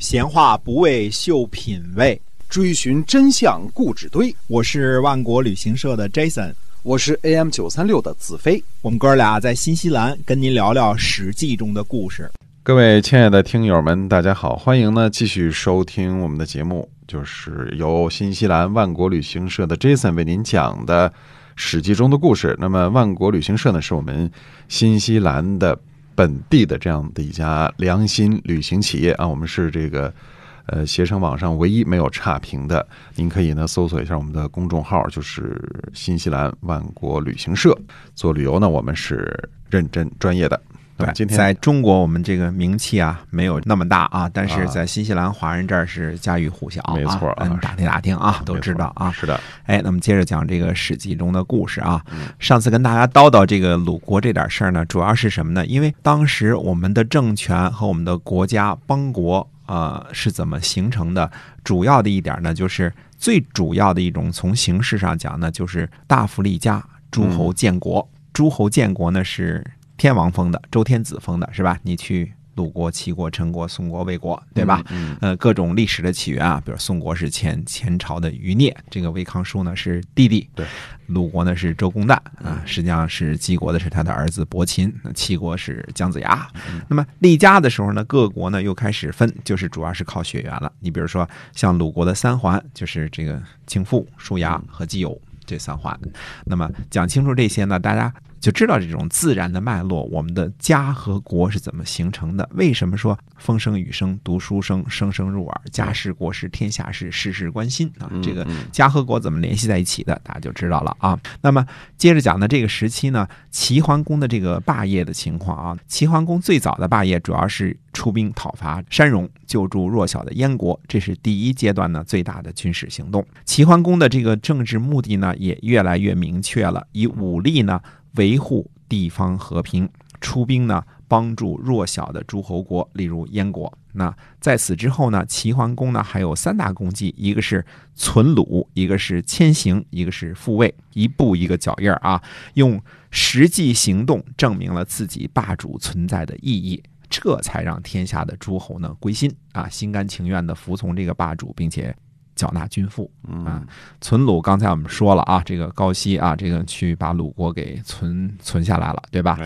闲话不为秀品味，追寻真相固执堆。我是万国旅行社的 Jason，我是 AM 九三六的子飞。我们哥俩在新西兰跟您聊聊《史记》中的故事。各位亲爱的听友们，大家好，欢迎呢继续收听我们的节目，就是由新西兰万国旅行社的 Jason 为您讲的《史记》中的故事。那么，万国旅行社呢，是我们新西兰的。本地的这样的一家良心旅行企业啊，我们是这个呃携程网上唯一没有差评的。您可以呢搜索一下我们的公众号，就是新西兰万国旅行社。做旅游呢，我们是认真专业的。对，今天在中国，我们这个名气啊没有那么大啊，但是在新西兰华人这儿是家喻户晓，没错啊，打听打听啊，都知道啊。是的，哎，那么接着讲这个《史记》中的故事啊。上次跟大家叨叨这个鲁国这点事儿呢，主要是什么呢？因为当时我们的政权和我们的国家邦国啊是怎么形成的？主要的一点呢，就是最主要的一种从形式上讲呢，就是大夫立家，诸侯建国。诸侯建国呢是。天王封的，周天子封的，是吧？你去鲁国、齐国、陈国、宋国、魏国，对吧？嗯，呃，各种历史的起源啊，比如宋国是前前朝的余孽，这个魏康叔呢是弟弟，对，鲁国呢是周公旦啊，实际上是齐国的是他的儿子伯禽，齐国是姜子牙。那么立家的时候呢，各国呢又开始分，就是主要是靠血缘了。你比如说像鲁国的三环，就是这个庆父、叔牙和季友这三环。那么讲清楚这些呢，大家。就知道这种自然的脉络，我们的家和国是怎么形成的？为什么说风声雨声读书声，声声入耳，家事国事天下事，事事关心啊？这个家和国怎么联系在一起的？大家就知道了啊。那么接着讲的这个时期呢，齐桓公的这个霸业的情况啊，齐桓公最早的霸业主要是出兵讨伐山戎，救助弱小的燕国，这是第一阶段呢最大的军事行动。齐桓公的这个政治目的呢也越来越明确了，以武力呢。维护地方和平，出兵呢，帮助弱小的诸侯国，例如燕国。那在此之后呢，齐桓公呢还有三大功绩，一个是存鲁，一个是迁行，一个是复位，一步一个脚印儿啊，用实际行动证明了自己霸主存在的意义，这才让天下的诸侯呢归心啊，心甘情愿的服从这个霸主，并且。缴纳军赋啊，存鲁。刚才我们说了啊，这个高息啊，这个去把鲁国给存存下来了，对吧？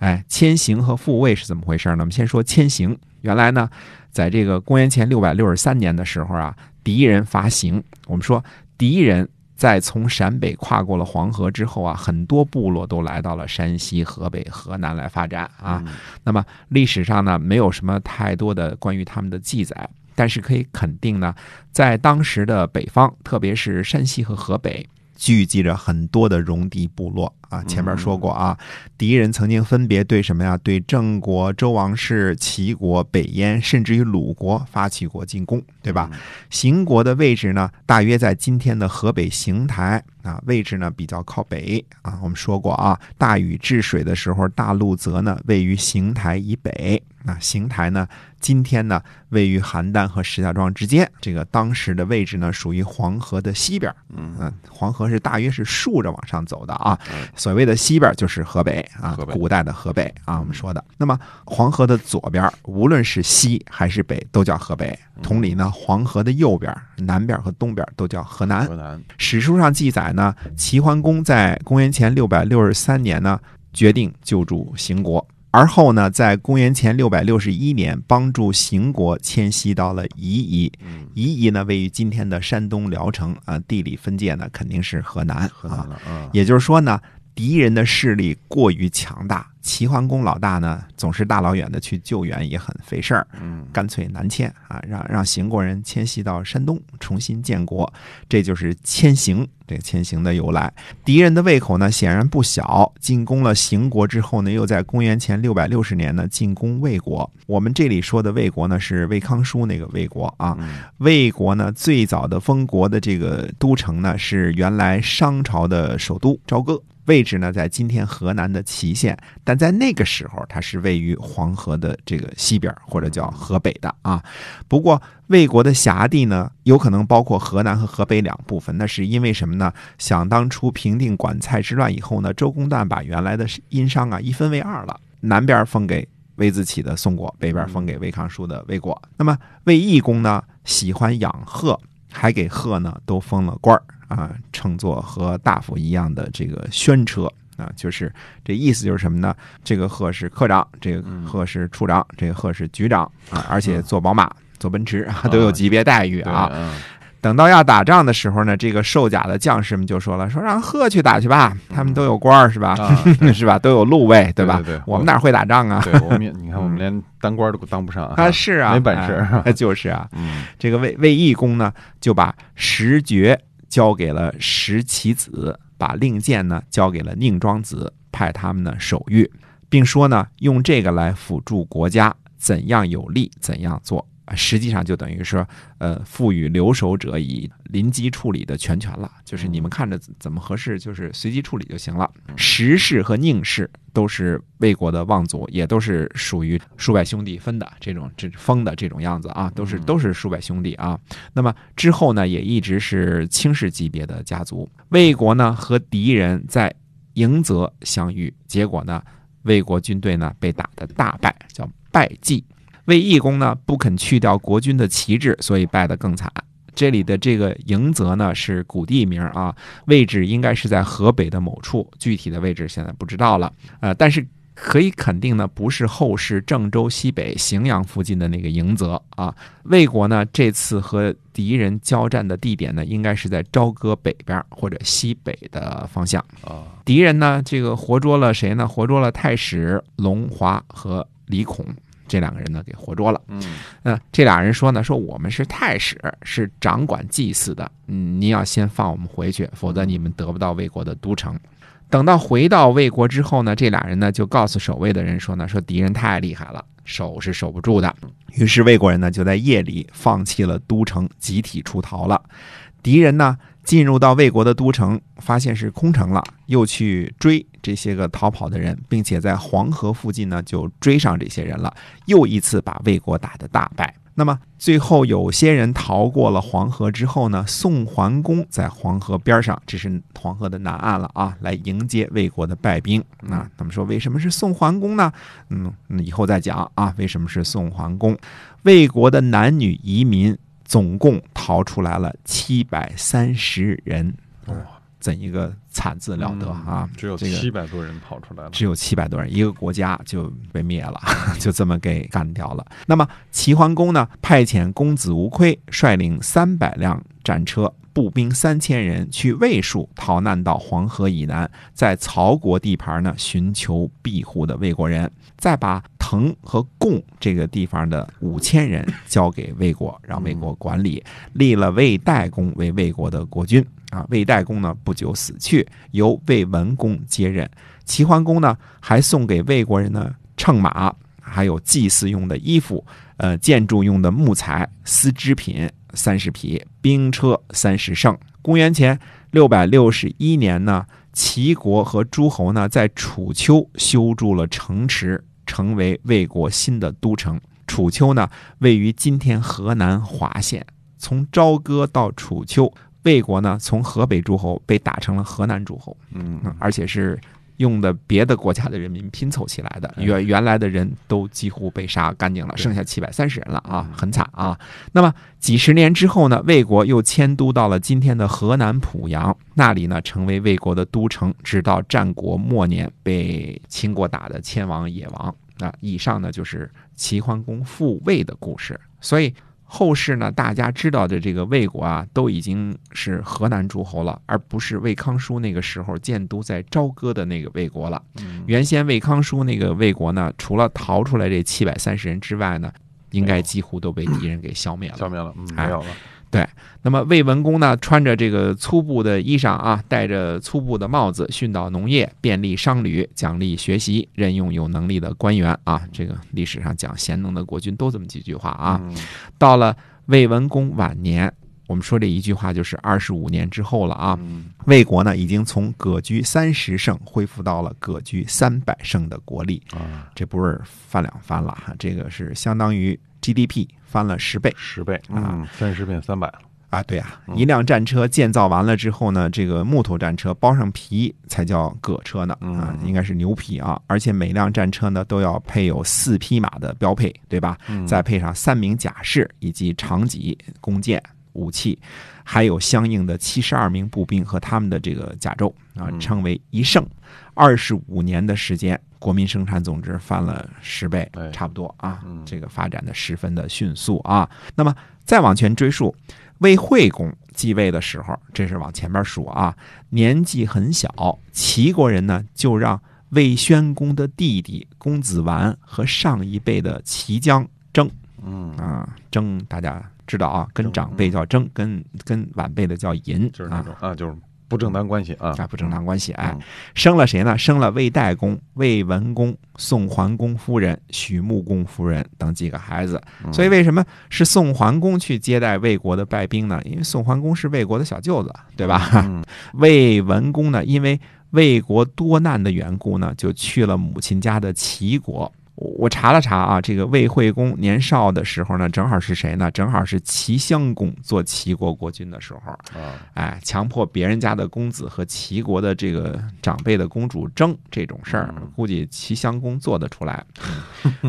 哎，迁行和复位是怎么回事呢？我们先说迁行。原来呢，在这个公元前六百六十三年的时候啊，敌人伐行。我们说敌人在从陕北跨过了黄河之后啊，很多部落都来到了山西、河北、河南来发展啊。那么历史上呢，没有什么太多的关于他们的记载。但是可以肯定呢，在当时的北方，特别是山西和河北，聚集着很多的戎狄部落。啊，前面说过啊，敌人曾经分别对什么呀？对郑国、周王室、齐国、北燕，甚至于鲁国发起过进攻，对吧？邢国的位置呢，大约在今天的河北邢台啊，位置呢比较靠北啊。我们说过啊，大禹治水的时候，大陆泽呢位于邢台以北。啊邢台呢，今天呢位于邯郸和石家庄之间。这个当时的位置呢，属于黄河的西边。嗯，黄河是大约是竖着往上走的啊。所谓的西边就是河北啊，古代的河北啊，我们说的。那么黄河的左边，无论是西还是北，都叫河北。同理呢，黄河的右边、南边和东边都叫河南。河南史书上记载呢，齐桓公在公元前六百六十三年呢，决定救助邢国。而后呢，在公元前六百六十一年，帮助邢国迁徙到了夷夷。夷夷呢，位于今天的山东聊城啊，地理分界呢肯定是河南。河南啊，也就是说呢。敌人的势力过于强大，齐桓公老大呢总是大老远的去救援，也很费事儿。嗯，干脆南迁啊，让让邢国人迁徙到山东，重新建国。这就是迁行这个迁行的由来。敌人的胃口呢显然不小，进攻了邢国之后呢，又在公元前六百六十年呢进攻魏国。我们这里说的魏国呢是魏康叔那个魏国啊。魏国呢最早的封国的这个都城呢是原来商朝的首都朝歌。位置呢，在今天河南的淇县，但在那个时候，它是位于黄河的这个西边，或者叫河北的啊。不过，魏国的辖地呢，有可能包括河南和河北两部分。那是因为什么呢？想当初平定管蔡之乱以后呢，周公旦把原来的殷商啊一分为二了，南边封给魏自起的宋国，北边封给魏康叔的魏国。那么魏懿公呢，喜欢养鹤，还给鹤呢都封了官儿啊，称作和大夫一样的这个宣车。啊，就是这意思，就是什么呢？这个贺是科长，这个贺是处长，这个贺是局长啊，而且坐宝马、坐奔驰都有级别待遇啊。嗯等到要打仗的时候呢，这个受甲的将士们就说了：“说让贺去打去吧，他们都有官儿是吧？啊 是吧？都有禄位，对吧？对对对我们哪会打仗啊？对，我们你看，我们连当官都当不上 啊，是啊，没本事。哎 就是啊，嗯这个卫卫懿公呢，就把石爵交给了石岐子，把令箭呢交给了宁庄子，派他们呢守御，并说呢，用这个来辅助国家，怎样有利怎样做。实际上就等于说，呃，赋予留守者以临机处理的全权了，就是你们看着怎怎么合适，就是随机处理就行了。石氏和宁氏都是魏国的望族，也都是属于数百兄弟分的这种这封的这种样子啊，都是都是数百兄弟啊。那么之后呢，也一直是卿氏级别的家族。魏国呢和敌人在迎泽相遇，结果呢，魏国军队呢被打得大败，叫败绩。魏义公呢不肯去掉国君的旗帜，所以败得更惨。这里的这个迎泽呢是古地名啊，位置应该是在河北的某处，具体的位置现在不知道了。呃，但是可以肯定呢，不是后世郑州西北荥阳附近的那个迎泽啊。魏国呢这次和敌人交战的地点呢，应该是在朝歌北边或者西北的方向。啊敌人呢，这个活捉了谁呢？活捉了太史龙华和李孔这两个人呢，给活捉了。嗯那这俩人说呢，说我们是太史，是掌管祭祀的，嗯，您要先放我们回去，否则你们得不到魏国的都城。等到回到魏国之后呢，这俩人呢就告诉守卫的人说呢，说敌人太厉害了，守是守不住的。于是魏国人呢就在夜里放弃了都城，集体出逃了。敌人呢进入到魏国的都城，发现是空城了，又去追这些个逃跑的人，并且在黄河附近呢就追上这些人了，又一次把魏国打得大败。那么最后有些人逃过了黄河之后呢，宋桓公在黄河边上，这是黄河的南岸了啊，来迎接魏国的败兵。那他们说为什么是宋桓公呢？嗯，以后再讲啊，为什么是宋桓公？魏国的男女移民总共逃出来了七百三十人，哇怎一个惨字了得啊！嗯只有这个七百多人跑出来了。只有七百多人，一个国家就被灭了，就这么给干掉了。那么齐桓公呢，派遣公子无亏率领三百辆战车。步兵三千人去魏蜀逃难到黄河以南，在曹国地盘呢寻求庇护的魏国人，再把滕和贡这个地方的五千人交给魏国，让魏国管理，立了魏代公为魏国的国君。啊，魏代公呢不久死去，由魏文公接任。齐桓公呢还送给魏国人呢乘马，还有祭祀用的衣服，呃，建筑用的木材、丝织品三十匹，兵车三十乘。公元前六百六十一年呢，齐国和诸侯呢在楚丘修筑了城池，成为魏国新的都城。楚丘呢位于今天河南滑县，从朝歌到楚丘。魏国呢，从河北诸侯被打成了河南诸侯，嗯嗯，而且是用的别的国家的人民拼凑起来的，哎原原来的人都几乎被杀干净了，剩下七百三十人了啊，嗯很惨啊。那么几十年之后呢，魏国又迁都到了今天的河南濮阳，那里呢成为魏国的都城，直到战国末年被秦国打的迁王野王。啊，以上呢就是齐桓公复魏的故事，所以。后世呢，大家知道的这个魏国啊，都已经是河南诸侯了，而不是魏康叔那个时候建都在朝歌的那个魏国了。嗯原先魏康叔那个魏国呢，除了逃出来这七百三十人之外呢，应该几乎都被敌人给消灭了。消灭了，嗯，哎没有了。那么魏文公呢，穿着这个粗布的衣裳啊，戴着粗布的帽子，训导农业，便利商旅，奖励学习，任用有能力的官员啊。这个历史上讲贤能的国君都这么几句话啊。嗯到了魏文公晚年，我们说这一句话就是二十五年之后了啊。嗯魏国呢，已经从葛居三十胜恢复到了割据三百胜的国力，啊，这不是翻两番了哈，这个是相当于 GDP 翻了十倍。十倍，啊嗯，三十变三百了。啊，对啊，一辆战车建造完了之后呢，这个木头战车包上皮才叫葛车呢，啊，应该是牛皮啊，而且每辆战车呢都要配有四匹马的标配，对吧？再配上三名甲士以及长戟、弓箭、武器，还有相应的七十二名步兵和他们的这个甲胄啊，称为一胜。二十五年的时间，国民生产总值翻了十倍，差不多啊，这个发展的十分的迅速啊。那么再往前追溯。魏惠公继位的时候，这是往前面数啊，年纪很小，齐国人呢就让魏宣公的弟弟公子完和上一辈的齐姜争，嗯啊争，大家知道啊，跟长辈叫争，跟跟晚辈的叫淫，就是那种啊，就是。不正当关系啊！啊，不正当关系哎，生了谁呢？生了魏代公、魏文公、宋桓公夫人、许穆公夫人等几个孩子。所以为什么是宋桓公去接待魏国的败兵呢？因为宋桓公是魏国的小舅子，对吧？魏文公呢，因为魏国多难的缘故呢，就去了母亲家的齐国。我查了查啊，这个魏惠公年少的时候呢，正好是谁呢？正好是齐襄公做齐国国君的时候啊，哎，强迫别人家的公子和齐国的这个长辈的公主争这种事儿，估计齐襄公做得出来，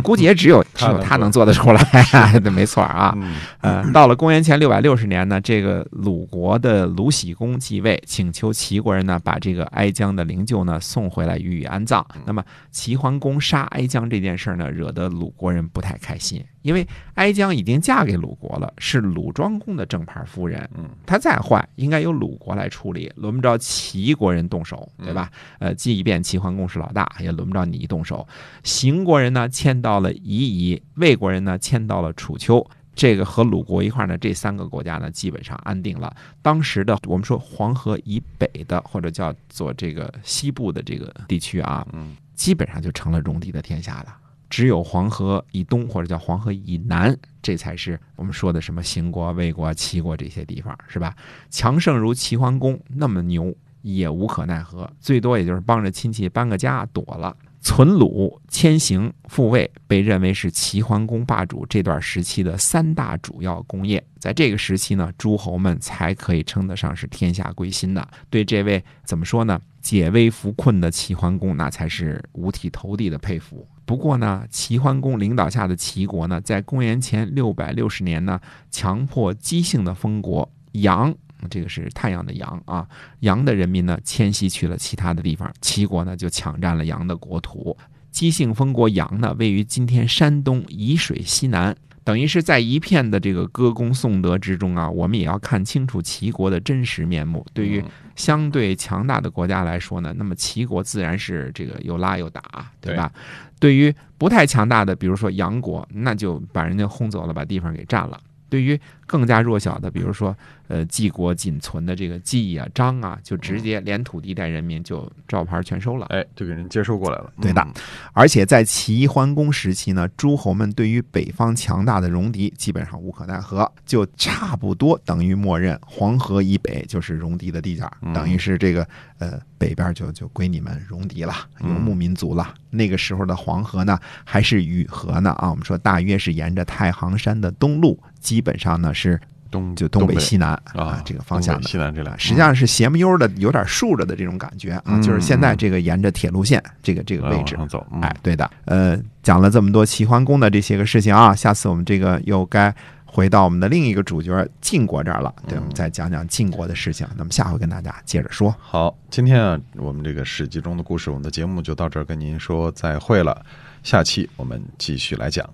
估计也只有 只有他能做得出来 对，没错啊。呃，到了公元前六百六十年呢，这个鲁国的鲁喜公继位，请求齐国人呢把这个哀姜的灵柩呢送回来予以安葬。那么齐桓公杀哀姜这件事。事呢，惹得鲁国人不太开心，因为哀姜已经嫁给鲁国了，是鲁庄公的正牌夫人。嗯，她再坏，应该由鲁国来处理，轮不着齐国人动手，对吧？呃，即便齐桓公是老大，也轮不着你动手。邢国人呢，迁到了夷夷；魏国人呢，迁到了楚丘。这个和鲁国一块呢，这三个国家呢，基本上安定了。当时的我们说黄河以北的，或者叫做这个西部的这个地区啊，嗯，基本上就成了戎狄的天下了。只有黄河以东或者叫黄河以南，这才是我们说的什么邢国、魏国、齐国这些地方，是吧？强盛如齐桓公那么牛，也无可奈何，最多也就是帮着亲戚搬个家躲了。存鲁、迁邢、复魏，被认为是齐桓公霸主这段时期的三大主要功业。在这个时期呢，诸侯们才可以称得上是天下归心的。对这位怎么说呢？解危扶困的齐桓公，那才是五体投地的佩服。不过呢，齐桓公领导下的齐国呢，在公元前六百六十年呢，强迫姬姓的封国阳，这个是太阳的阳啊，阳的人民呢迁徙去了其他的地方，齐国呢就抢占了阳的国土。姬姓封国阳呢，位于今天山东沂水西南。等于是在一片的这个歌功颂德之中啊，我们也要看清楚齐国的真实面目。对于相对强大的国家来说呢，那么齐国自然是这个又拉又打，对吧？对对于不太强大的，比如说杨国，那就把人家轰走了，把地方给占了。对于更加弱小的，比如说，呃，晋国仅存的这个季啊、张啊，就直接连土地带人民就照牌全收了，哎，就给人接收过来了。对的，而且在齐桓公时期呢，诸侯们对于北方强大的戎狄基本上无可奈何，就差不多等于默认黄河以北就是戎狄的地界，等于是这个呃北边就就归你们戎狄了，游牧民族了。那个时候的黄河呢，还是雨河呢啊，我们说大约是沿着太行山的东路。基本上呢是东就东北西南啊这个方向的西南这俩，实际上是斜木悠的，有点竖着的这种感觉啊，就是现在这个沿着铁路线这个这个位置走，哎，对的，呃，讲了这么多齐桓公的这些个事情啊，下次我们这个又该回到我们的另一个主角晋国这儿了，对，我们再讲讲晋国的事情。那么下回跟大家接着说。好，今天啊，我们这个史记中的故事，我们的节目就到这儿，跟您说再会了。下期我们继续来讲。